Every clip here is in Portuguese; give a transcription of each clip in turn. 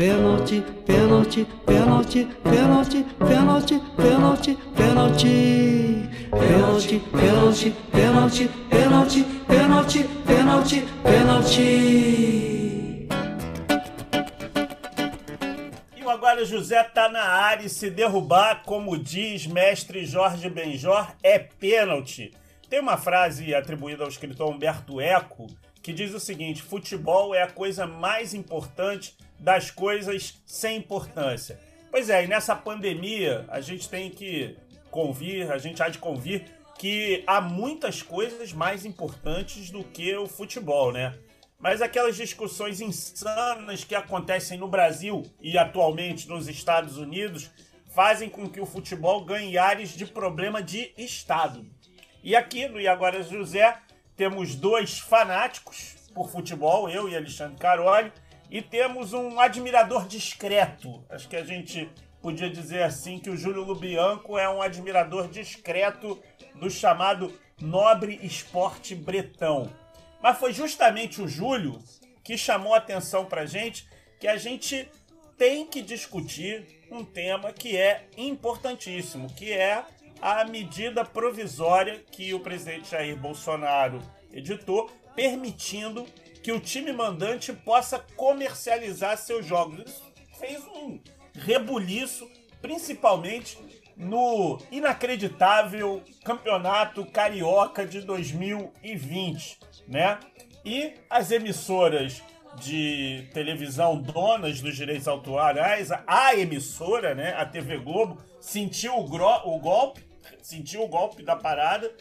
Pênalti, pênalti, pênalti, pênalti, pênalti, pênalti, pênalti. Pênalti, pênalti, pênalti, pênalti, pênalti, pênalti, pênalti. E o agora José tá na área e se derrubar, como diz mestre Jorge Benjor, é pênalti. Tem uma frase atribuída ao escritor Humberto Eco que diz o seguinte: futebol é a coisa mais importante das coisas sem importância. Pois é, e nessa pandemia a gente tem que convir, a gente há de convir que há muitas coisas mais importantes do que o futebol, né? Mas aquelas discussões insanas que acontecem no Brasil e atualmente nos Estados Unidos fazem com que o futebol ganhe áreas de problema de Estado. E aqui no E Agora José temos dois fanáticos por futebol, eu e Alexandre Caroli, e temos um admirador discreto. Acho que a gente podia dizer assim que o Júlio Lubianco é um admirador discreto do chamado nobre esporte bretão. Mas foi justamente o Júlio que chamou a atenção pra gente que a gente tem que discutir um tema que é importantíssimo, que é a medida provisória que o presidente Jair Bolsonaro editou, permitindo que o time mandante possa comercializar seus jogos. Isso fez um rebuliço, principalmente no inacreditável Campeonato Carioca de 2020, né? E as emissoras de televisão donas dos direitos autorais, a emissora, né, a TV Globo, sentiu o, o golpe, sentiu o golpe da parada,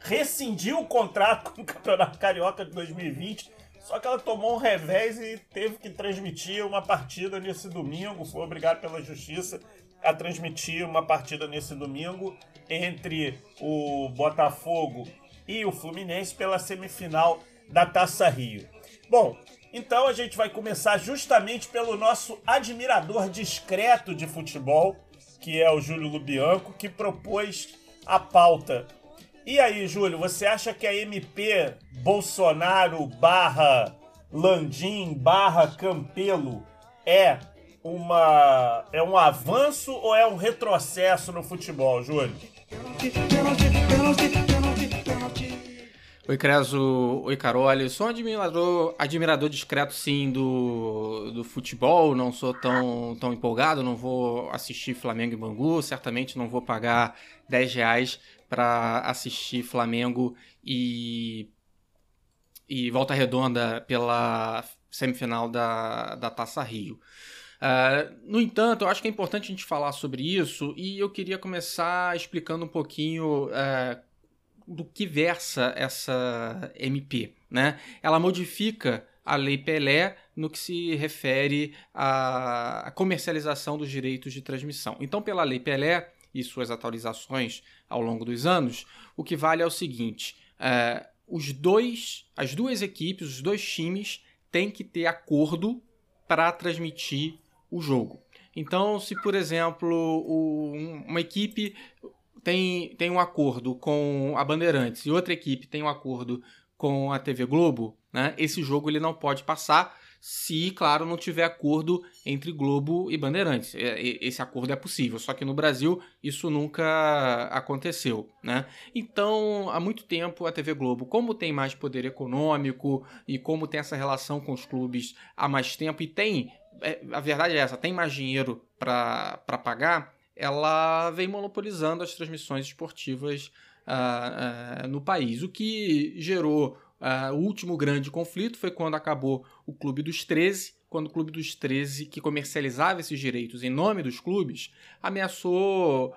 rescindiu o contrato com o Campeonato Carioca de 2020 só que ela tomou um revés e teve que transmitir uma partida nesse domingo. Foi obrigado pela justiça a transmitir uma partida nesse domingo entre o Botafogo e o Fluminense pela semifinal da Taça Rio. Bom, então a gente vai começar justamente pelo nosso admirador discreto de futebol, que é o Júlio Lubianco, que propôs a pauta e aí, Júlio, você acha que a MP Bolsonaro barra Landim barra Campelo é uma é um avanço ou é um retrocesso no futebol, Júlio? Oi, Creso. Oi, Carole. Sou um admirador, admirador discreto, sim, do, do futebol. Não sou tão, tão empolgado. Não vou assistir Flamengo e Bangu. Certamente não vou pagar 10 reais para assistir Flamengo e, e Volta Redonda pela semifinal da, da Taça Rio. Uh, no entanto, eu acho que é importante a gente falar sobre isso e eu queria começar explicando um pouquinho uh, do que versa essa MP. Né? Ela modifica a Lei Pelé no que se refere à comercialização dos direitos de transmissão. Então, pela Lei Pelé e suas atualizações ao longo dos anos, o que vale é o seguinte: é, os dois, as duas equipes, os dois times têm que ter acordo para transmitir o jogo. Então, se por exemplo uma equipe tem, tem um acordo com a Bandeirantes e outra equipe tem um acordo com a TV Globo, né, esse jogo ele não pode passar se, claro, não tiver acordo entre Globo e Bandeirantes. É, esse acordo é possível, só que no Brasil isso nunca aconteceu, né? Então, há muito tempo a TV Globo, como tem mais poder econômico e como tem essa relação com os clubes há mais tempo e tem, é, a verdade é essa, tem mais dinheiro para pagar, ela vem monopolizando as transmissões esportivas uh, uh, no país, o que gerou Uh, o último grande conflito foi quando acabou o Clube dos 13, quando o Clube dos 13, que comercializava esses direitos em nome dos clubes, ameaçou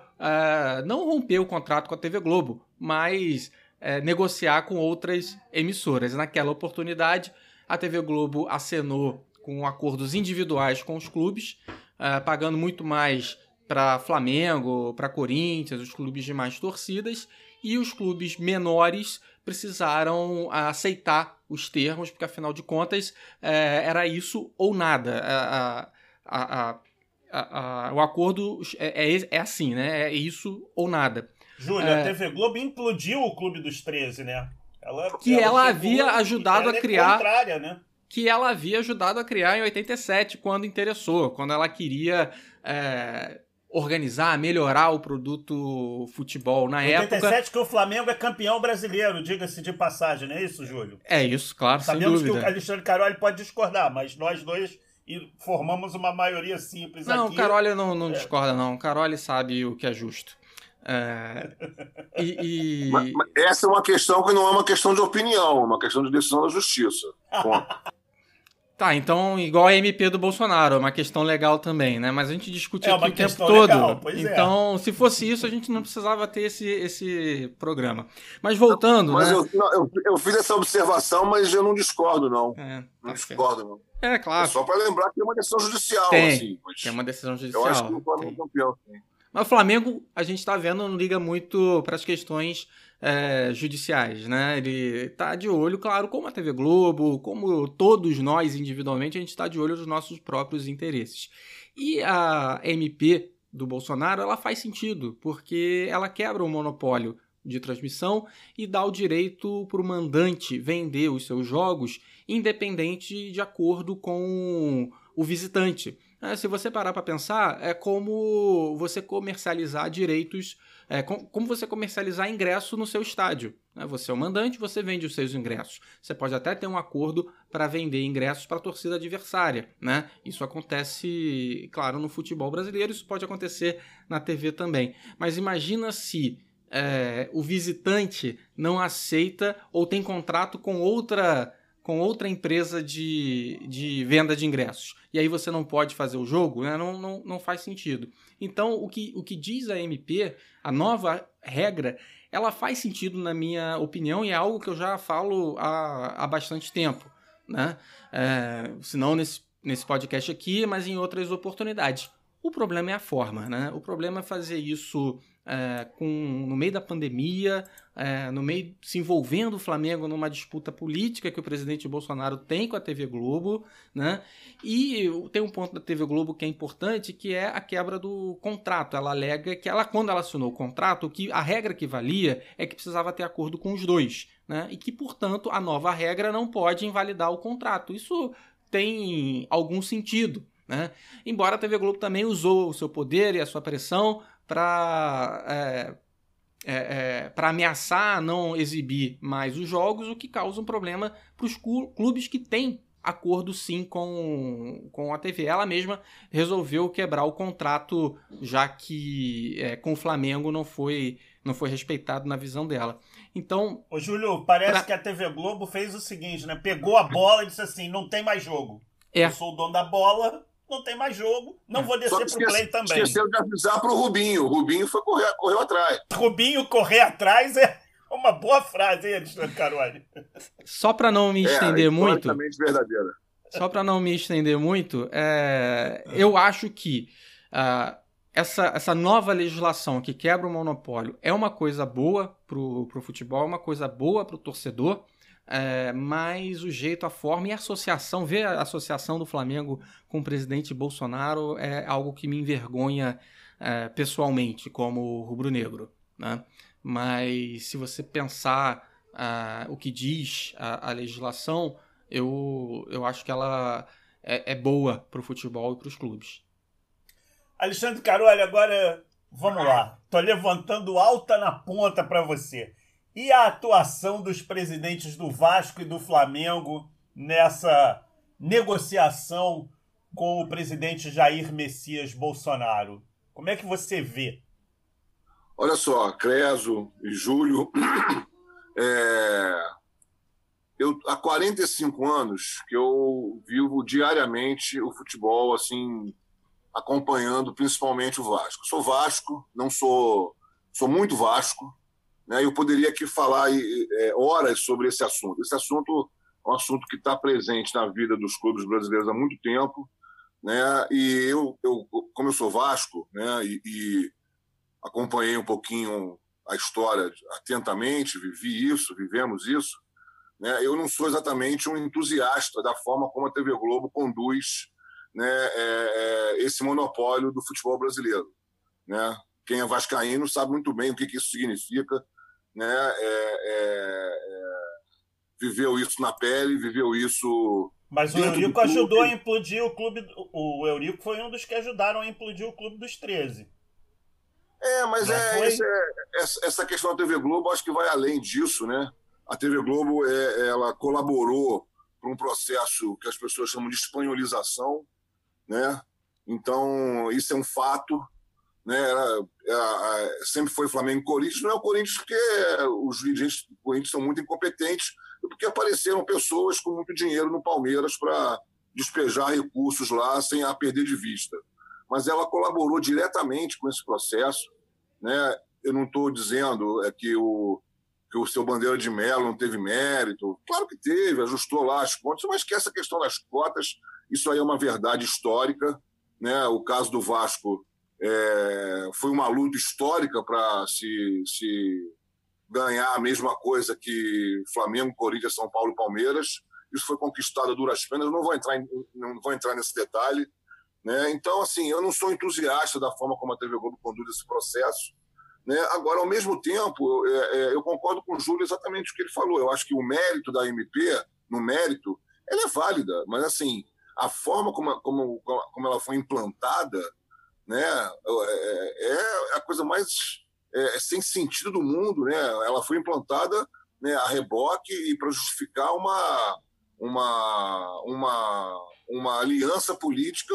não romper o contrato com a TV Globo, mas uh, negociar com outras emissoras. Naquela oportunidade, a TV Globo acenou com acordos individuais com os clubes, pagando muito mais para Flamengo, para Corinthians, os clubes de mais torcidas, e os clubes menores precisaram aceitar os termos, porque afinal de contas é, era isso ou nada. A, a, a, o acordo é, é, é, assim, né? É isso ou nada. Júlia, a é. TV Globo implodiu o Clube dos 13, né? Ela, que ela, ela havia ajudado a criar. Contrária, né? que ela havia ajudado a criar em 87, quando interessou, quando ela queria é, organizar, melhorar o produto futebol na 87 época. 87 que o Flamengo é campeão brasileiro, diga-se de passagem, não é isso, Júlio? É isso, claro, Sabemos que o Alexandre Caroli pode discordar, mas nós dois formamos uma maioria simples não, aqui. Não, o Caroli não, não é. discorda, não. O Caroli sabe o que é justo. É, e, e... Mas, mas essa é uma questão que não é uma questão de opinião, é uma questão de decisão da justiça. Tá, então, igual a MP do Bolsonaro, é uma questão legal também, né? Mas a gente discute é aqui o tempo todo. Legal, é. então, é. se fosse isso, a gente não precisava ter esse, esse programa. Mas voltando. Mas né? eu, não, eu, eu, fiz essa observação, mas eu não discordo, não. É, não tá discordo, não. É, claro. É só para lembrar que é uma decisão judicial, tem, assim. Tem uma decisão judicial. Eu acho que o Flamengo é campeão. Sim. Mas o Flamengo, a gente está vendo, não liga muito para as questões é, judiciais, né? Ele está de olho, claro, como a TV Globo, como todos nós individualmente, a gente está de olho nos nossos próprios interesses. E a MP do Bolsonaro, ela faz sentido, porque ela quebra o monopólio de transmissão e dá o direito para o mandante vender os seus jogos independente de acordo com o visitante. É, se você parar para pensar, é como você comercializar direitos, é, com, como você comercializar ingresso no seu estádio. Né? Você é o mandante, você vende os seus ingressos. Você pode até ter um acordo para vender ingressos para a torcida adversária. Né? Isso acontece, claro, no futebol brasileiro, isso pode acontecer na TV também. Mas imagina se é, o visitante não aceita ou tem contrato com outra com outra empresa de, de venda de ingressos. E aí você não pode fazer o jogo, né? não, não, não faz sentido. Então, o que, o que diz a MP, a nova regra, ela faz sentido na minha opinião e é algo que eu já falo há, há bastante tempo. Né? É, se não nesse, nesse podcast aqui, mas em outras oportunidades. O problema é a forma, né? O problema é fazer isso é, com, no meio da pandemia, é, no meio se envolvendo o Flamengo numa disputa política que o presidente Bolsonaro tem com a TV Globo, né? E tem um ponto da TV Globo que é importante, que é a quebra do contrato. Ela alega que ela, quando ela assinou o contrato, que a regra que valia é que precisava ter acordo com os dois, né? E que, portanto, a nova regra não pode invalidar o contrato. Isso tem algum sentido, né? Embora a TV Globo também usou o seu poder e a sua pressão para é, é, é, para ameaçar não exibir mais os jogos, o que causa um problema para os clubes que têm acordo sim com, com a TV. Ela mesma resolveu quebrar o contrato, já que é, com o Flamengo não foi, não foi respeitado na visão dela. Então. Ô, Júlio, parece pra... que a TV Globo fez o seguinte, né? Pegou a bola e disse assim: não tem mais jogo. É. Eu sou o dono da bola, não tem mais jogo, não é. vou descer pro esquece, play também. Esqueceu de avisar pro Rubinho. O Rubinho foi correr, correu atrás. Rubinho correr atrás é uma boa frase, hein, Alexandre Caroli? Só para não me é, estender é, muito. verdadeira. Só para não me estender muito, é, eu acho que uh, essa, essa nova legislação que quebra o monopólio é uma coisa boa pro, pro futebol, é uma coisa boa pro torcedor. É, mas o jeito, a forma e a associação, ver a associação do Flamengo com o presidente Bolsonaro é algo que me envergonha é, pessoalmente, como rubro-negro. Né? Mas se você pensar uh, o que diz a, a, legislação, eu, eu acho que ela é, é boa para o futebol e para os clubes. Alexandre Carolho, agora vamos lá. Tô levantando alta na ponta para você. E a atuação dos presidentes do Vasco e do Flamengo nessa negociação com o presidente Jair Messias Bolsonaro? Como é que você vê? Olha só, Creso e Júlio, é... eu há 45 anos que eu vivo diariamente o futebol assim acompanhando principalmente o Vasco. Sou Vasco, não sou sou muito Vasco, né? Eu poderia aqui falar é, horas sobre esse assunto. Esse assunto é um assunto que está presente na vida dos clubes brasileiros há muito tempo. Né? E eu, eu como eu sou Vasco né? e, e acompanhei um pouquinho a história atentamente, vivi isso, vivemos isso. Né? Eu não sou exatamente um entusiasta da forma como a TV Globo conduz né, é, é, esse monopólio do futebol brasileiro. Né? Quem é vascaíno sabe muito bem o que, que isso significa né, é, é, é, viveu isso na pele, viveu isso Mas o Eurico ajudou a implodir o clube. O Eurico foi um dos que ajudaram a implodir o clube dos 13. É, mas é, é, essa questão da TV Globo acho que vai além disso, né? A TV Globo é, ela colaborou para um processo que as pessoas chamam de espanholização, né? Então isso é um fato, né? Era, era, sempre foi Flamengo e Corinthians, não é o Corinthians porque os dirigentes do Corinthians são muito incompetentes, é porque apareceram pessoas com muito dinheiro no Palmeiras para despejar recursos lá sem a perder de vista. Mas ela colaborou diretamente com esse processo, né? Eu não estou dizendo é que o que o seu Bandeira de Melo não teve mérito. Claro que teve, ajustou lá as contas, mas que essa questão das cotas, isso aí é uma verdade histórica. Né? O caso do Vasco é, foi uma luta histórica para se, se ganhar a mesma coisa que Flamengo, Corinthians, São Paulo e Palmeiras. Isso foi conquistado a duras penas. Eu não vou entrar, em, não vou entrar nesse detalhe. Né? Então, assim, eu não sou entusiasta da forma como a TV Globo conduz esse processo. Né? Agora, ao mesmo tempo, eu, é, é, eu concordo com o Júlio exatamente o que ele falou. Eu acho que o mérito da MP, no mérito, ela é válida, mas assim, a forma como, como, como ela foi implantada né, é, é a coisa mais é, sem sentido do mundo. Né? Ela foi implantada né, a reboque e para justificar uma, uma, uma, uma aliança política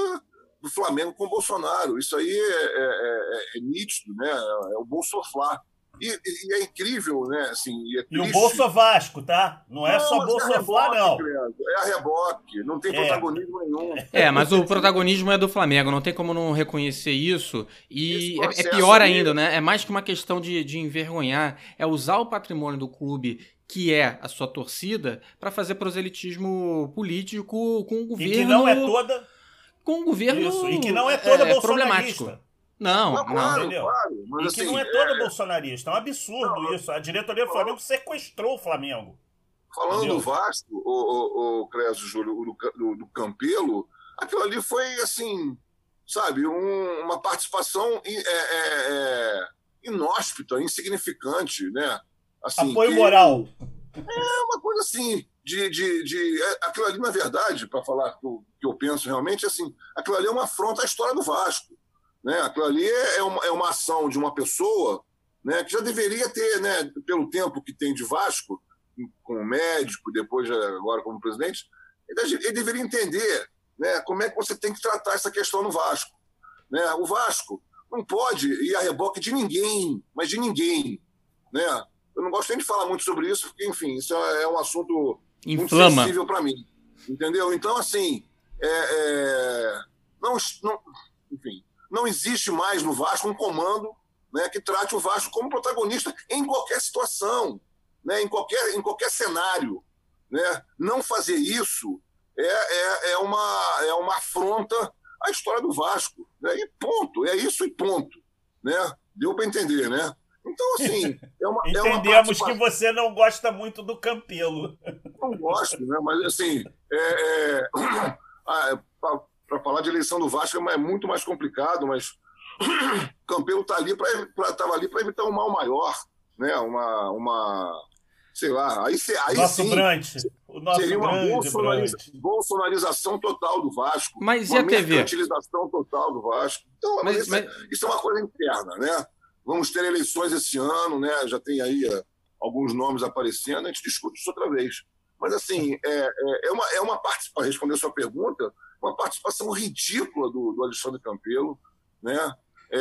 do Flamengo com o Bolsonaro. Isso aí é, é, é, é nítido, né? É o Bolsoflá. E, e, é incrível, né? Assim, e, é e o Bolso Vasco, tá? Não é não, só Bolso é Flá, não. É a reboque, não tem é. protagonismo nenhum. É, mas o protagonismo é do Flamengo, não tem como não reconhecer isso. E é, é, pior ainda, né? É mais que uma questão de, de envergonhar, é usar o patrimônio do clube que é a sua torcida, para fazer proselitismo político com o governo. E que não é toda com o governo. Isso, e que não é toda é, problemático. Não, não, claro, entendeu? Claro, mas, e assim, que não é toda é... bolsonarista. É um absurdo não, isso. A diretoria do Flamengo sequestrou o Flamengo. Falando entendeu? do Vasco, o, o, o Cresce Júlio, do, do, do, Campelo, aquilo ali foi assim, sabe, um, uma participação é, é, é, inóspita, insignificante, né? Assim, Apoio que, moral. É uma coisa assim, de. de, de é, aquilo ali, na verdade, para falar o que eu penso realmente, assim, aquilo ali é uma afronta à história do Vasco. Né? Aquilo ali é, é uma, é uma ação de uma pessoa né, que já deveria ter, né, pelo tempo que tem de Vasco, como médico, depois agora como presidente, ele, ele deveria entender né, como é que você tem que tratar essa questão no Vasco. Né? O Vasco não pode ir a reboque de ninguém, mas de ninguém. Né? Eu não gosto nem de falar muito sobre isso, porque, enfim, isso é um assunto Inflama. muito sensível para mim. Entendeu? Então, assim, é, é, não, não, enfim, não existe mais no Vasco um comando né, que trate o Vasco como protagonista em qualquer situação, né, em, qualquer, em qualquer cenário. Né? Não fazer isso é, é, é, uma, é uma afronta à história do Vasco. Né? E ponto, é isso e ponto. Né? Deu para entender, né? Então, assim, é uma. Entendemos é uma que você não gosta muito do Campelo. Não gosto, né? Mas, assim, é, é... Para falar de eleição do Vasco é muito mais complicado, mas Campelo tá ali estava ali para evitar um mal maior, né? Uma, uma sei lá, aí, aí nosso sim, Brante, o nosso seria uma bolsonariza, bolsonarização total do Vasco, mas uma e a TV? utilização total do Vasco. Então, mas, isso, é, mas... isso, é uma coisa interna, né? Vamos ter eleições esse ano, né? Já tem aí uh, alguns nomes aparecendo, a gente discute isso outra vez. Mas, assim, é, é, é uma, é uma parte, para responder a sua pergunta, uma participação ridícula do, do Alexandre Campelo, né? É,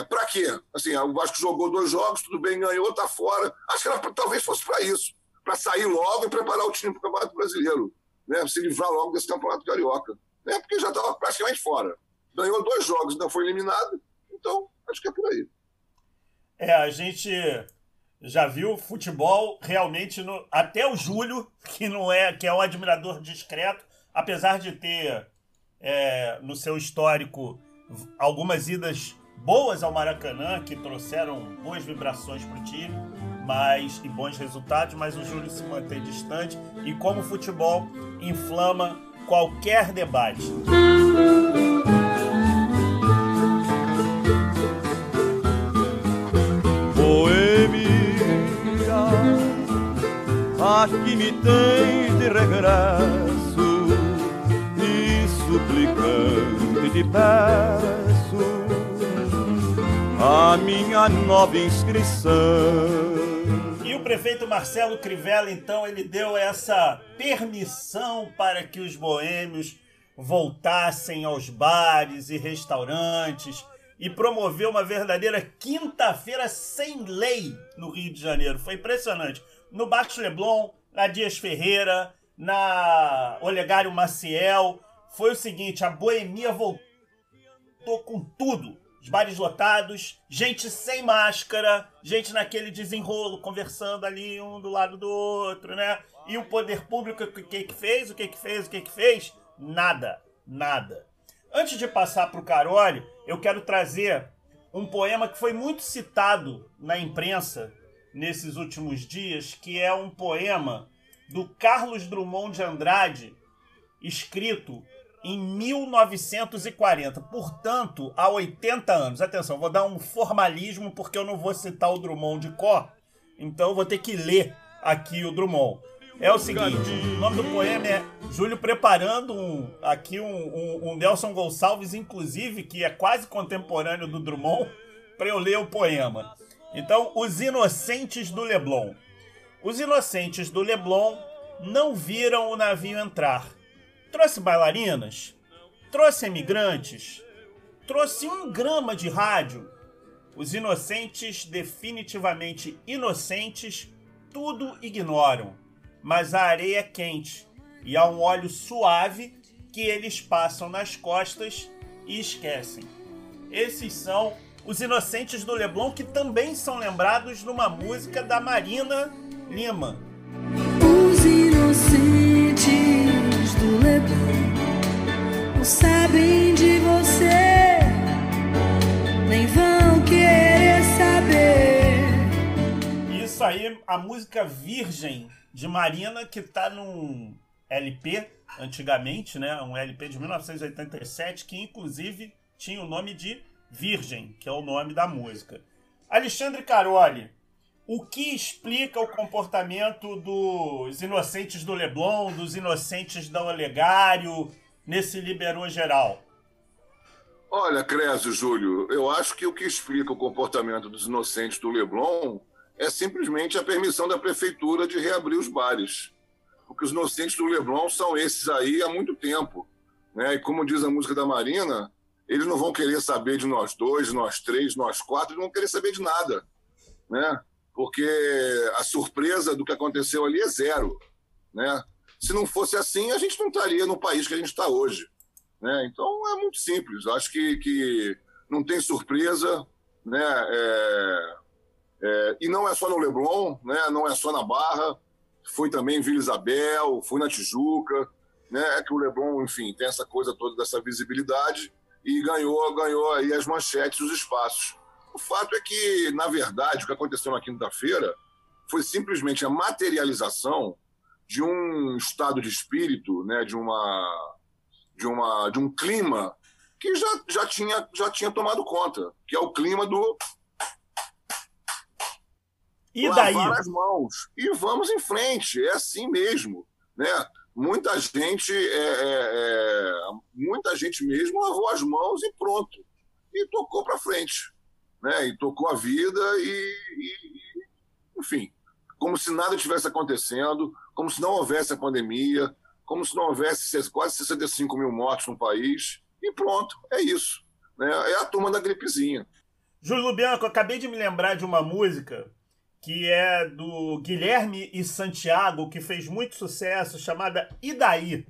é, para quê? Assim, o Vasco jogou dois jogos, tudo bem, ganhou, tá fora. Acho que era, talvez fosse para isso, para sair logo e preparar o time para o Campeonato Brasileiro, né? Se livrar logo desse Campeonato Carioca, né? Porque já estava praticamente fora. Ganhou dois jogos, ainda foi eliminado, então acho que é por aí. É, a gente já viu futebol realmente no, até o Júlio, que não é, que é um admirador discreto, apesar de ter é, no seu histórico algumas idas boas ao Maracanã, que trouxeram boas vibrações para o time mas, e bons resultados, mas o Júlio se mantém distante e como o futebol inflama qualquer debate. aqui me tens de regresso te peço a minha nova inscrição. E o prefeito Marcelo Crivella, então, ele deu essa permissão para que os boêmios voltassem aos bares e restaurantes e promoveu uma verdadeira quinta-feira sem lei no Rio de Janeiro. Foi impressionante. No Bax Leblon, na Dias Ferreira, na Olegário Maciel, foi o seguinte: a boemia voltou com tudo. Os bares lotados, gente sem máscara, gente naquele desenrolo, conversando ali um do lado do outro, né? E o poder público, o que que fez, o que que fez, o que que fez? Nada, nada. Antes de passar para o Carole, eu quero trazer um poema que foi muito citado na imprensa nesses últimos dias, que é um poema do Carlos Drummond de Andrade, escrito em 1940, portanto, há 80 anos. Atenção, vou dar um formalismo porque eu não vou citar o Drummond de cor, então vou ter que ler aqui o Drummond. É o seguinte, o nome do poema é Júlio preparando um, aqui um, um, um, Nelson Gonçalves, inclusive, que é quase contemporâneo do Drummond, para eu ler o poema. Então, Os Inocentes do Leblon. Os inocentes do Leblon não viram o navio entrar. Trouxe bailarinas, trouxe emigrantes, trouxe um grama de rádio. Os inocentes, definitivamente inocentes, tudo ignoram mas a areia é quente e há um óleo suave que eles passam nas costas e esquecem. Esses são os Inocentes do Leblon, que também são lembrados numa música da Marina Lima. Os Inocentes do Leblon não sabem de você, nem vão querer saber. Isso aí, a música Virgem de Marina, que tá num LP, antigamente, né? Um LP de 1987, que inclusive tinha o nome de Virgem, que é o nome da música. Alexandre Caroli, o que explica o comportamento dos inocentes do Leblon, dos inocentes da Olegário, nesse liberou geral? Olha, Crésio, Júlio, eu acho que o que explica o comportamento dos inocentes do Leblon é simplesmente a permissão da prefeitura de reabrir os bares. Porque os inocentes do Leblon são esses aí há muito tempo. Né? E como diz a música da Marina, eles não vão querer saber de nós dois, nós três, nós quatro, eles não vão querer saber de nada. Né? Porque a surpresa do que aconteceu ali é zero. Né? Se não fosse assim, a gente não estaria no país que a gente está hoje. Né? Então é muito simples. Acho que, que não tem surpresa. Né? É é, e não é só no Leblon, né? não é só na Barra, foi também em Vila Isabel, foi na Tijuca, né? É que o Leblon, enfim, tem essa coisa toda dessa visibilidade e ganhou, ganhou aí as manchetes, os espaços. O fato é que, na verdade, o que aconteceu na quinta-feira foi simplesmente a materialização de um estado de espírito, né? De uma, de uma, de um clima que já, já tinha já tinha tomado conta, que é o clima do e daí? lavar as mãos. E vamos em frente, é assim mesmo. Né? Muita gente, é, é, é, muita gente mesmo lavou as mãos e pronto. E tocou para frente. Né? E tocou a vida e, e, enfim, como se nada tivesse acontecendo, como se não houvesse a pandemia, como se não houvesse quase 65 mil mortos no país. E pronto, é isso. Né? É a turma da gripezinha. Júlio Bianco, acabei de me lembrar de uma música que é do Guilherme e Santiago, que fez muito sucesso, chamada E daí?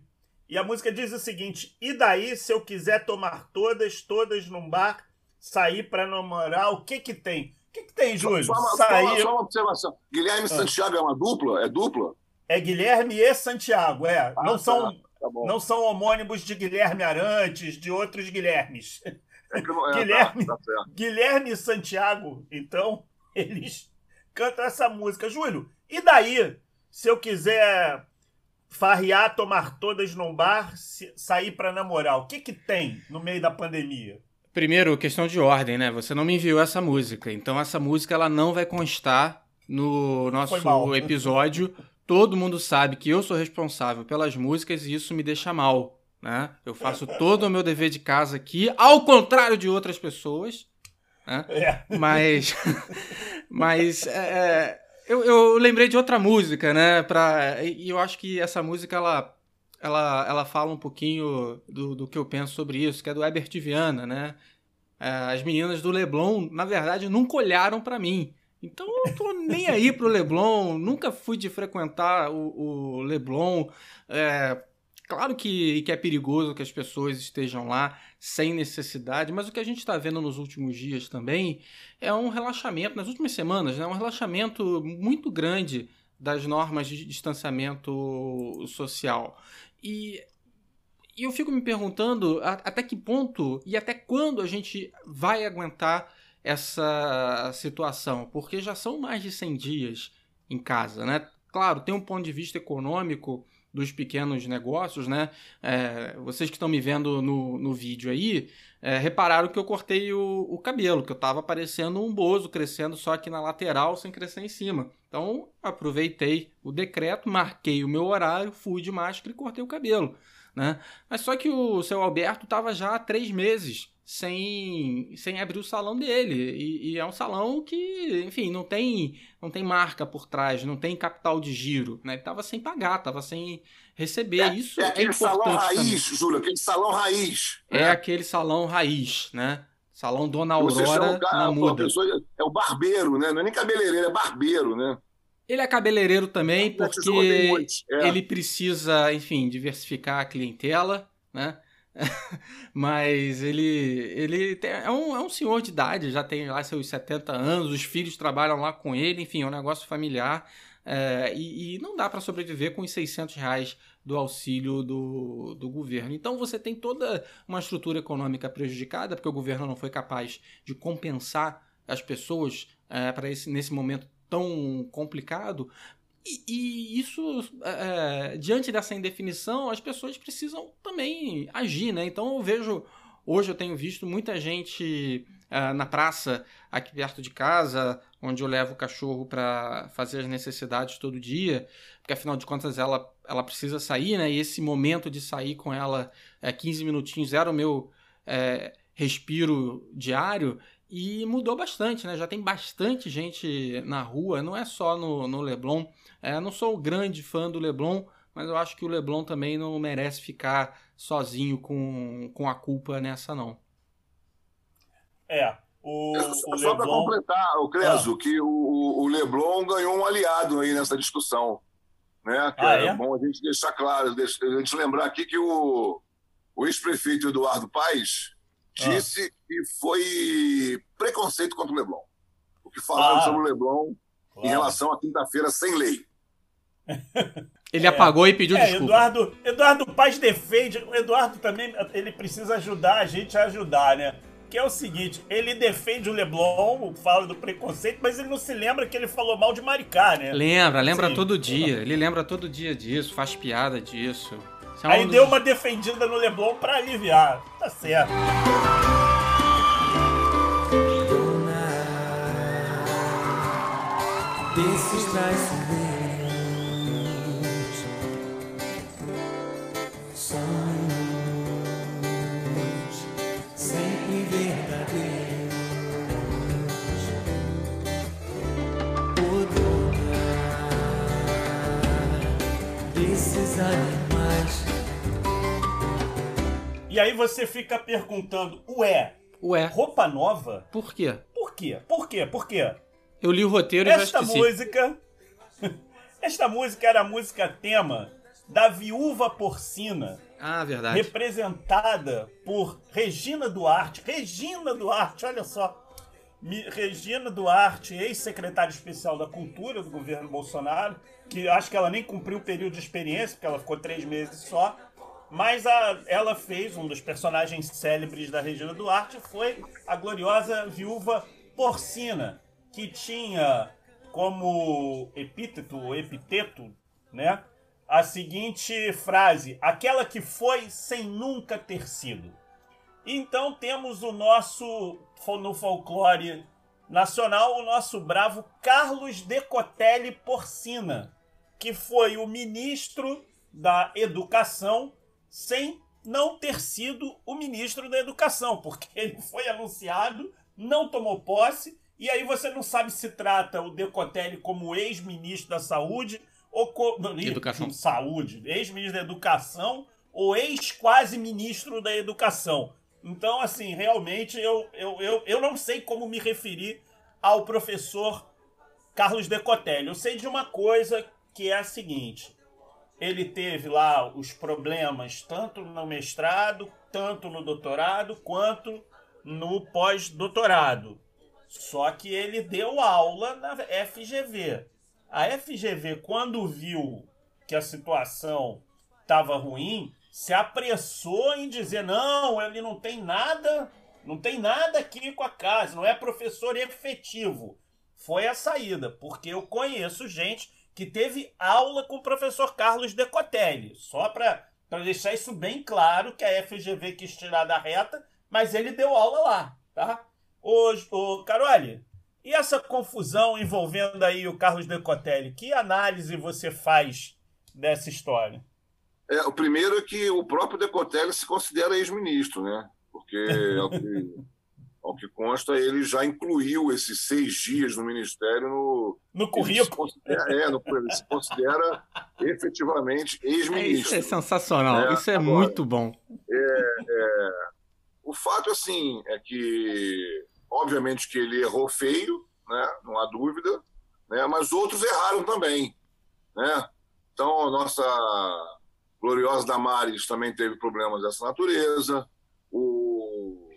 E a música diz o seguinte: E daí se eu quiser tomar todas, todas num bar, sair para namorar, o que que tem? O que que tem, Júlio? Só, uma, sair... só uma observação. Guilherme e ah. Santiago é uma dupla? É dupla? É Guilherme e Santiago, é. Ah, não, tá. são, tá não são homônimos de Guilherme Arantes, de outros Guilhermes. É não, é, Guilherme, tá, tá Guilherme e Santiago, então, eles canta essa música. Júlio, e daí? Se eu quiser farrear, tomar todas num bar, sair para namorar, o que que tem no meio da pandemia? Primeiro, questão de ordem, né? Você não me enviou essa música, então essa música ela não vai constar no nosso episódio. Todo mundo sabe que eu sou responsável pelas músicas e isso me deixa mal. Né? Eu faço todo o meu dever de casa aqui, ao contrário de outras pessoas. Né? É. Mas, mas é, é, eu, eu lembrei de outra música, né? Pra, e eu acho que essa música ela, ela, ela fala um pouquinho do, do que eu penso sobre isso, que é do Herbert Viana, né? É, as meninas do Leblon, na verdade, nunca olharam para mim. Então eu não tô nem aí pro Leblon, nunca fui de frequentar o, o Leblon. É, claro que, que é perigoso que as pessoas estejam lá sem necessidade, mas o que a gente está vendo nos últimos dias também é um relaxamento, nas últimas semanas, né, um relaxamento muito grande das normas de distanciamento social. E e eu fico me perguntando até que ponto e até quando a gente vai aguentar essa situação, porque já são mais de 100 dias em casa, né? Claro, tem um ponto de vista econômico dos pequenos negócios, né? É, vocês que estão me vendo no, no vídeo aí, é, repararam que eu cortei o, o cabelo, que eu estava parecendo um bozo, crescendo só aqui na lateral, sem crescer em cima. Então, aproveitei o decreto, marquei o meu horário, fui de máscara e cortei o cabelo. Né? Mas só que o seu Alberto estava já há três meses sem, sem abrir o salão dele. E, e, é um salão que, enfim, não tem, não tem marca por trás, não tem capital de giro. Né? Ele estava sem pagar, estava sem receber. É, Isso é, é aquele importante salão raiz, também. Júlio, aquele salão raiz. É né? aquele salão raiz, né? Salão Dona Aurora o cara- na muda. pessoa- é o barbeiro, né? Não é nem cabeleireiro, é barbeiro, né? Ele é cabeleireiro também É, porque é. ele precisa, enfim, diversificar a clientela, né? Mas ele, ele tem- é, um, é um senhor de idade, já tem lá seus 70 anos, os filhos trabalham lá com ele, enfim, é um negócio familiar. é, e, e não dá para sobreviver com os 600 reais do auxílio do, do governo. Então você tem toda uma estrutura econômica prejudicada, porque o governo não foi capaz de compensar as pessoas é, para esse nesse momento tão complicado. E, e isso, é, é, diante dessa indefinição, as pessoas precisam também agir, né? Então eu vejo, hoje eu tenho visto muita gente é, na praça aqui perto de casa, onde eu levo o cachorro para fazer as necessidades todo dia, porque afinal de contas ela, ela precisa sair, né? E esse momento de sair com ela é, 15 minutinhos era o meu é, respiro diário. E mudou bastante, né? Já tem bastante gente na rua, não é só no, no Leblon. É, não sou grande fã do Leblon, mas eu acho que o Leblon também não merece ficar sozinho com, com a culpa nessa, não. É. O, o Só para Leblon. completar, o Creso, Ah. que o, o- Leblon ganhou um aliado aí nessa discussão. Né? Que Ah, é, é? bom a gente deixar claro, deixa- a gente lembrar aqui que o, o ex-prefeito Eduardo Paes Ah. disse que foi preconceito contra o Leblon. O que falaram Ah. sobre o Leblon Claro. em relação à quinta-feira sem lei. Ele apagou e pediu É, desculpa. Eduardo, Eduardo Paz defende. O Eduardo também ele precisa ajudar a gente a ajudar, né? Que é o seguinte, ele defende o Leblon, fala do preconceito, mas ele não se lembra que ele falou mal de Maricá, né? Lembra, lembra Sim. todo dia. Ele lembra todo dia disso, faz piada disso. Isso é um Aí dos- deu uma defendida no Leblon pra aliviar. Tá certo. Desses traiçoeiros sonhos sempre verdadeiros o donar desses animais E aí você fica perguntando, ué, Ué, roupa nova? por quê? Por quê? Por quê? Por quê? Eu li o roteiro e já Esta esqueci. música. Esta música era a música tema da viúva porcina, Ah, verdade. representada por Regina Duarte. Regina Duarte, olha só. Regina Duarte, ex-secretária especial da Cultura do governo Bolsonaro, que acho que ela nem cumpriu o período de experiência, porque ela ficou três meses só. Mas a- ela fez, um dos personagens célebres da Regina Duarte foi a gloriosa viúva porcina, que tinha como epíteto ou epiteto, né? A seguinte frase: aquela que foi sem nunca ter sido. Então temos o nosso, no folclore nacional, o nosso bravo Carlos Decotelli Porcina, que foi o ministro da Educação sem não ter sido o ministro da Educação, porque ele foi anunciado, não tomou posse, e aí você não sabe se trata o Decotelli como ex-ministro da Saúde ou como. Educação. Saúde, ex-ministro da Educação ou ex-quase ministro da Educação. Então, assim, realmente eu, eu, eu, eu não sei como me referir ao professor Carlos Decotelli. Eu sei de uma coisa que é a seguinte: ele teve lá os problemas tanto no mestrado, tanto no doutorado, quanto no pós-doutorado. Só que ele deu aula na FGV. A FGV, quando viu que a situação estava ruim, se apressou em dizer: não, ele não tem nada, não tem nada aqui com a casa, não é professor efetivo. Foi a saída, porque eu conheço gente que teve aula com o professor Carlos Decotelli. Só para deixar isso bem claro que a FGV quis tirar da reta, mas ele deu aula lá, tá? Ô, ô Carole, e essa confusão envolvendo aí o Carlos Decotelli? Que análise você faz dessa história? É, o primeiro é que o próprio Decotelli se considera ex-ministro, né? Porque, ao que, ao que, consta, ele já incluiu esses seis dias no ministério no. No currículo? é, no, ele se considera efetivamente ex-ministro. isso é sensacional, é, isso é agora, muito bom. É, é, o fato, assim, é que, obviamente, que ele errou feio, né? Não há dúvida, né? Mas outros erraram também, né? Então, a nossa gloriosa Damares também teve problemas dessa natureza. O,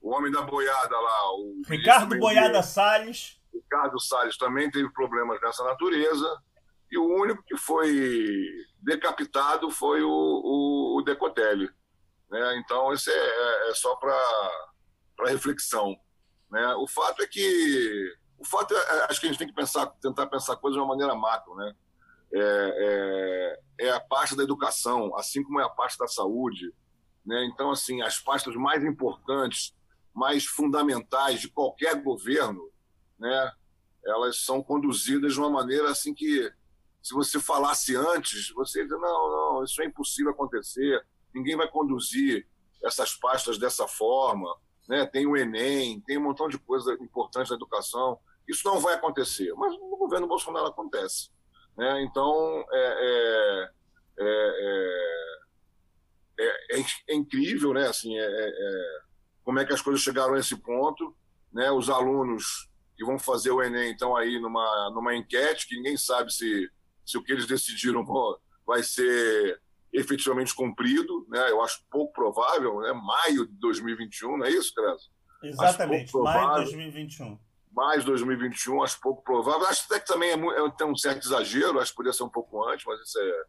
o homem da boiada lá, o Ricardo Boiada Salles. Ricardo Salles também teve problemas dessa natureza. E o único que foi decapitado foi o, o, o Decotelli. Né? Então, isso é, é, é só para reflexão. Né? O fato é que. O fato é, acho que a gente tem que pensar, tentar pensar coisas de uma maneira macro. Né? É, é, é, a parte da educação, assim como é a parte da saúde. Né? Então, assim, as pastas mais importantes, mais fundamentais de qualquer governo, né? elas são conduzidas de uma maneira assim que, se você falasse antes, você diz, não, não, isso é impossível acontecer, ninguém vai conduzir essas pastas dessa forma, né? tem o Enem, tem um montão de coisas importantes da educação, isso não vai acontecer, mas no governo Bolsonaro acontece. Né? Então, é, é, é, é, incrível né? assim, como é que as coisas chegaram a esse ponto. Né? Os alunos que vão fazer o Enem estão aí numa, numa enquete que ninguém sabe se, se o que eles decidiram vai ser efetivamente cumprido, né? Eu acho pouco provável, né? Maio de 2021, não é isso, Creso? Exatamente, maio de 2021 mais 2021, acho pouco provável. Acho até que também é, é, tem um certo exagero, acho que poderia ser um pouco antes, mas isso é.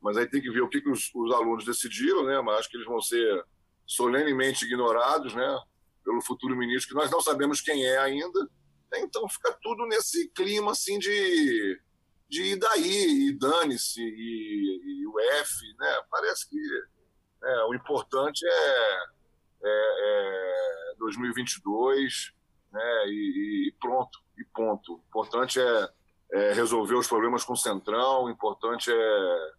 Mas aí tem que ver o que, que os, os, alunos decidiram, né? Mas acho que eles vão ser solenemente ignorados, né? Pelo futuro ministro, que nós não sabemos quem é ainda. Então fica tudo nesse clima assim de, de ir daí, e dane-se, e, e, o F, né? Parece que é, o importante é, é, é 2022 né? E, e pronto, e ponto. O importante é, é, resolver os problemas com o Centrão, o importante é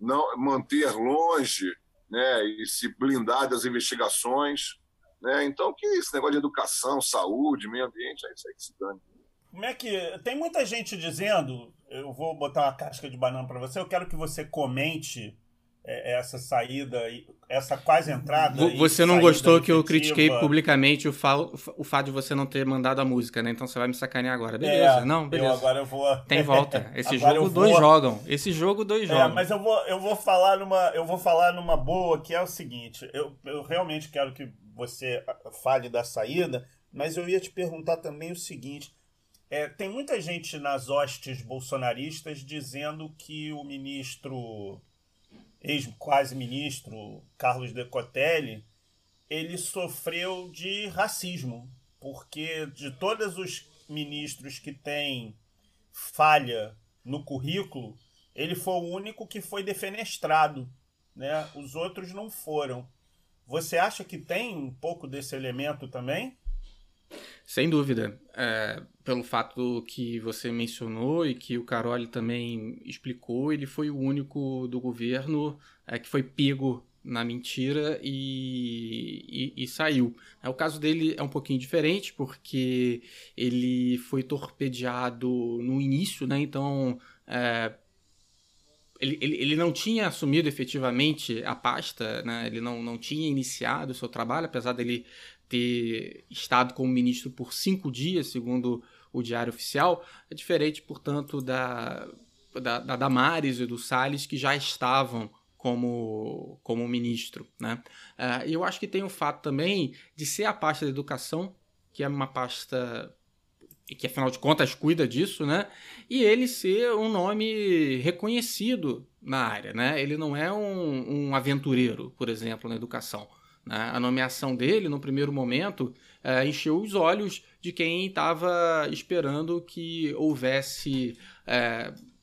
não manter longe né? e se blindar das investigações. Né? Então, que esse negócio de educação, saúde, meio ambiente, é isso aí que se dane. Como é que. Tem muita gente dizendo. Eu vou botar uma casca de banana para você. Eu quero que você comente é, essa saída, essa quase entrada. Você não gostou que eu critiquei publicamente o, fa o fato de você não ter mandado a música, né? Então você vai me sacanear agora. Beleza, é, não, beleza. Eu agora eu vou. Tem volta. Esse jogo vou... dois jogam. Esse jogo dois é, jogam. Mas eu vou, eu vou falar numa, eu vou falar numa boa que é o seguinte. Eu, eu realmente quero que você fale da saída, mas eu ia te perguntar também o seguinte. É, tem muita gente nas hostes bolsonaristas dizendo que o ministro ex-quase ministro Carlos Decotelli, ele sofreu de racismo, porque de todos os ministros que têm falha no currículo, ele foi o único que foi defenestrado, né? Os outros não foram. Você acha que tem um pouco desse elemento também? Sem dúvida. É, pelo fato que você mencionou e que o Caroli também explicou, ele foi o único do governo é, que foi pego na mentira e, e, e, saiu. O caso dele é um pouquinho diferente, porque ele foi torpedeado no início, né? Então. É, ele, ele, ele não tinha assumido efetivamente a pasta, né? ele não, não tinha iniciado o seu trabalho, apesar dele ter estado como ministro por cinco dias, segundo o Diário Oficial. É diferente, portanto, da, da, da Damares e do Salles, que já estavam como, como ministro. Né? Uh, e eu acho que tem o fato também de ser a pasta da educação, que é uma pasta que afinal de contas cuida disso, né? E ele ser um nome reconhecido na área, né? Ele não é um, um aventureiro, por exemplo, na educação. Né? A nomeação dele, no primeiro momento, uh, encheu os olhos de quem estava esperando que houvesse uh,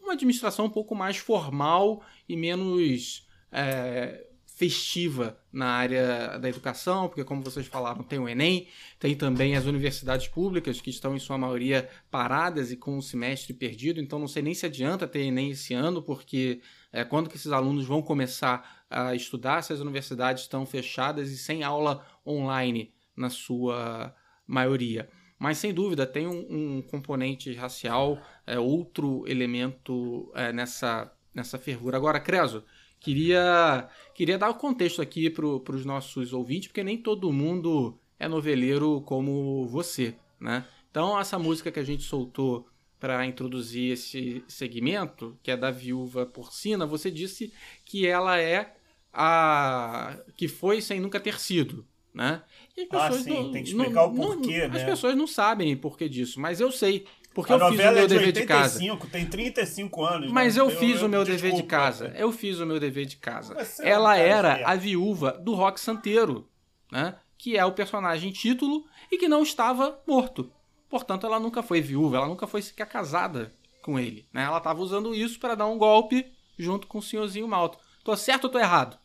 uma administração um pouco mais formal e menos é, festiva na área da educação, porque, como vocês falaram, tem o Enem, tem também as universidades públicas, que estão, em sua maioria, paradas e com o semestre perdido, então não sei nem se adianta ter Enem esse ano, porque é, quando que esses alunos vão começar a estudar se as universidades estão fechadas e sem aula online na sua maioria. Mas sem dúvida tem um, um componente racial, é, outro elemento é, nessa, nessa fervura. Agora, Creso, queria, queria dar o contexto aqui para os nossos ouvintes, porque nem todo mundo é noveleiro como você, né? Então, essa música que a gente soltou para introduzir esse segmento, que é da viúva porcina, você disse que ela é a que foi sem nunca ter sido, né? ah, sim, não, tem que explicar não, o porquê, não, né? As pessoas não sabem o porquê disso, mas eu sei. Porque a eu fiz o meu é de dever 85, de casa. Tem 35 anos. Mas né? eu, eu fiz eu, o meu dever desculpa, de casa. Eu fiz o meu dever de casa. Ela era a viúva do Rock Santeiro, né? Que é o personagem título e que não estava morto. Portanto, ela nunca foi viúva, ela nunca foi sequer casada com ele. Né? Ela estava usando isso para dar um golpe junto com o senhorzinho Malto. Tô certo ou tô errado?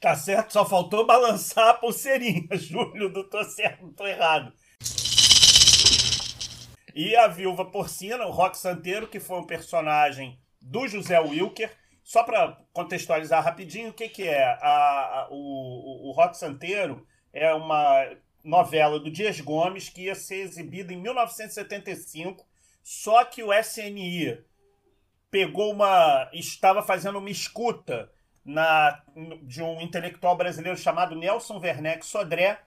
Tá certo, só faltou balançar a pulseirinha, Júlio, do tô certo, tô errado. E a viúva porcina, o Rock Santeiro, que foi um personagem do José Wilker. Só para contextualizar rapidinho, o que, que é? A, a, o, o Rock Santeiro é uma novela do Dias Gomes que ia ser exibida em 1975, só que o SNI pegou uma. estava fazendo uma escuta na, de um intelectual brasileiro chamado Nelson Werneck Sodré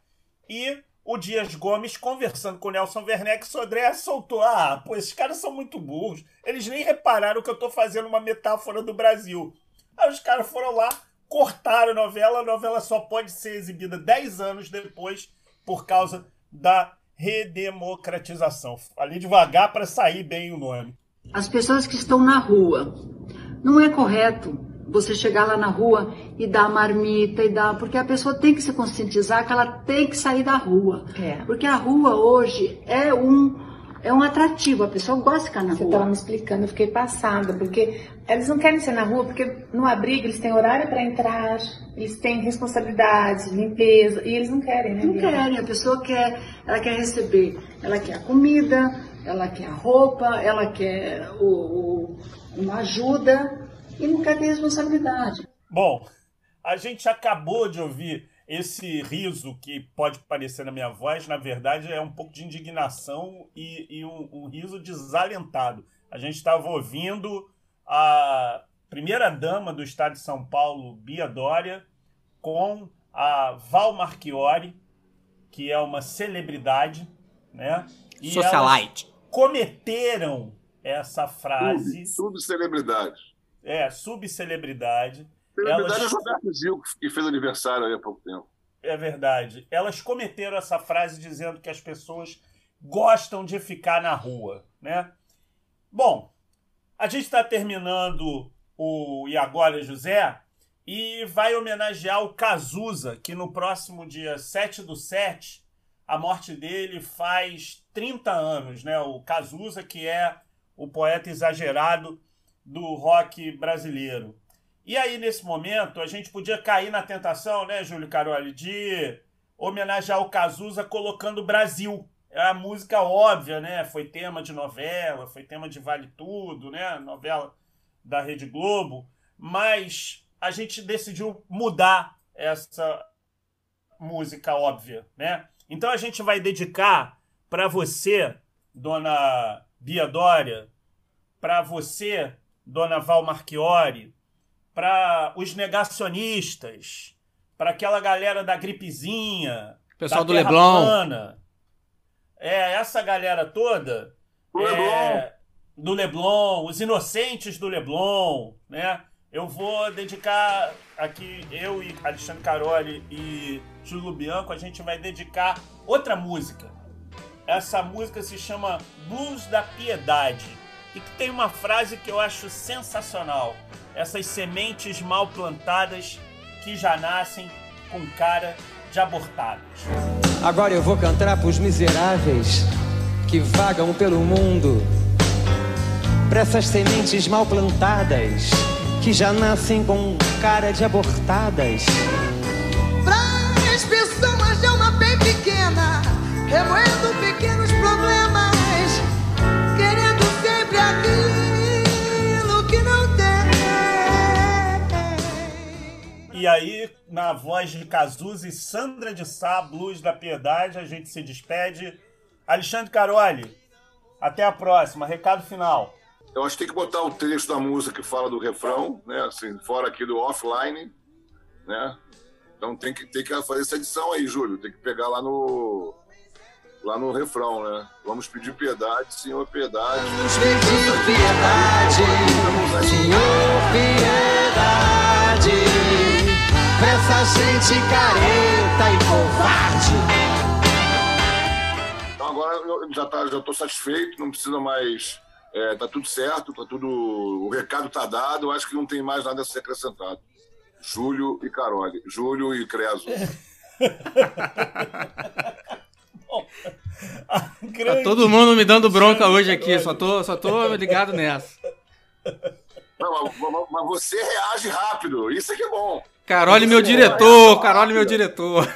e o Dias Gomes, conversando com o Nelson Werneck Sodré, soltou: Ah, pô, esses caras são muito burros. Eles nem repararam que eu tô fazendo uma metáfora do Brasil. Aí os caras foram lá, cortaram a novela. A novela só pode ser exibida 10 anos depois por causa da redemocratização. Ali devagar para sair bem o nome. As pessoas que estão na rua. Não é correto você chegar lá na rua e dar marmita e dar. Porque a pessoa tem que se conscientizar que ela tem que sair da rua. É. Porque a rua hoje é um. É um atrativo, a pessoa gosta de ficar na Você rua. Você estava me explicando, eu fiquei passada, porque eles não querem ser na rua, porque no abrigo eles têm horário para entrar, eles têm responsabilidade, limpeza, e eles não querem, né? Não querem, a pessoa quer, ela quer receber, ela quer a comida, ela quer a roupa, ela quer o, o, uma ajuda, e não quer ter responsabilidade. Bom, a gente acabou de ouvir esse riso que pode parecer na minha voz, na verdade é um pouco de indignação e, e um, um, riso desalentado. A gente estava ouvindo a primeira dama do estado de São Paulo, Bia Dória, com a Val Marchiori, que é uma celebridade, né? E Socialite. cometeram essa frase. Subcelebridade. É, subcelebridade. Celebridade Elas... é Roberto Gil, que fez aniversário aí há pouco tempo. É verdade. Elas cometeram essa frase dizendo que as pessoas gostam de ficar na rua, né? Bom, a gente está terminando o E Agora José e vai homenagear o Cazuza, que no próximo dia 7 do 7, a morte dele faz 30 anos, né? O Cazuza, que é o poeta exagerado do rock brasileiro. E aí, nesse momento, a gente podia cair na tentação, né, Júlio Caroli, de homenagear o Cazuza colocando Brasil. É a música óbvia, né? Foi tema de novela, foi tema de Vale Tudo, né? Novela da Rede Globo. Mas a gente decidiu mudar essa música óbvia, né? Então a gente vai dedicar para você, dona Bia Dória, para você, dona Val Marchiori, para os negacionistas, para aquela galera da gripezinha, Pessoal da do Leblon. plana. É, essa galera toda. Do é, Leblon. do Leblon, os inocentes do Leblon, né? Eu vou dedicar aqui, eu e Alexandre Caroli e Júlio Bianco, a gente vai dedicar outra música. Essa música se chama Blues da Piedade e que tem uma frase que eu acho sensacional. Essas sementes mal plantadas que já nascem com cara de abortadas. Agora eu vou cantar pros miseráveis que vagam pelo mundo. Pra essas sementes mal plantadas que já nascem com cara de abortadas. Para as pessoas de alma bem pequena, remoendo E aí, na voz de Cazuza e Sandra de Sá, Blues da Piedade, a gente se despede. Alexandre Caroli, até a próxima. Recado final. Eu acho que tem que botar o trecho da música que fala do refrão, né? Assim, fora aqui do offline, né? Então tem que, tem que fazer essa edição aí, Júlio. Tem que pegar lá no lá no refrão, né? Vamos pedir piedade, Senhor, piedade. Vamos pedir piedade, Senhor, piedade. Pra essa gente careta e covarde. Então agora eu já tá, já tô satisfeito, não precisa mais. É, tá tudo certo, tá tudo. O recado tá dado, eu acho que não tem mais nada a ser acrescentado. Júlio e Carole. Júlio e Creso. Tá todo mundo me dando bronca hoje aqui, só tô, só tô ligado nessa. Não, mas, mas- mas você reage rápido, isso é que é bom. Carole, meu diretor, Carole, meu diretor.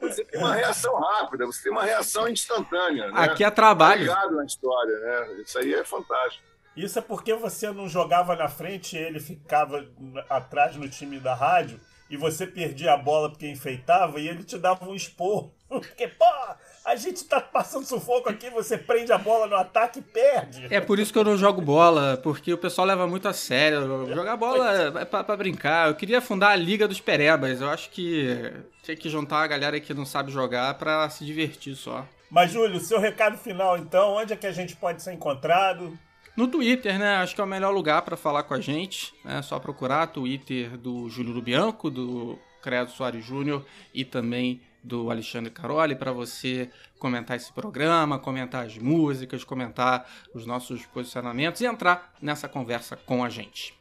Você tem uma reação rápida, você tem uma reação instantânea. Né? Aqui é trabalho. Ligado na história, né? Isso aí é fantástico. Isso é porque você não jogava na frente e ele ficava atrás no time da rádio e você perdia a bola porque enfeitava e ele te dava um esporro. Porque, pô, a gente tá passando sufoco aqui, você prende a bola no ataque e perde. É por isso que eu não jogo bola, porque o pessoal leva muito a sério. Jogar bola é pra, pra brincar. Eu queria fundar a Liga dos Perebas. Eu acho que tinha que juntar a galera que não sabe jogar pra se divertir só. Mas, Júlio, seu recado final, então, onde é que a gente pode ser encontrado? No Twitter, né? Acho que é o melhor lugar pra falar com a gente. É só procurar Twitter do Júlio Lubianco, do Credo Soares Júnior e também do Alexandre Caroli para você comentar esse programa, comentar as músicas, comentar os nossos posicionamentos e entrar nessa conversa com a gente.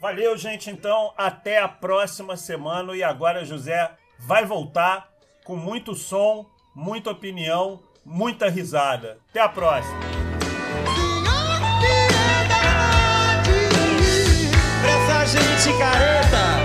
Valeu, gente. Então, até a próxima semana. E agora, José vai voltar com muito som, muita opinião, muita risada. Até a próxima. Pra essa gente careta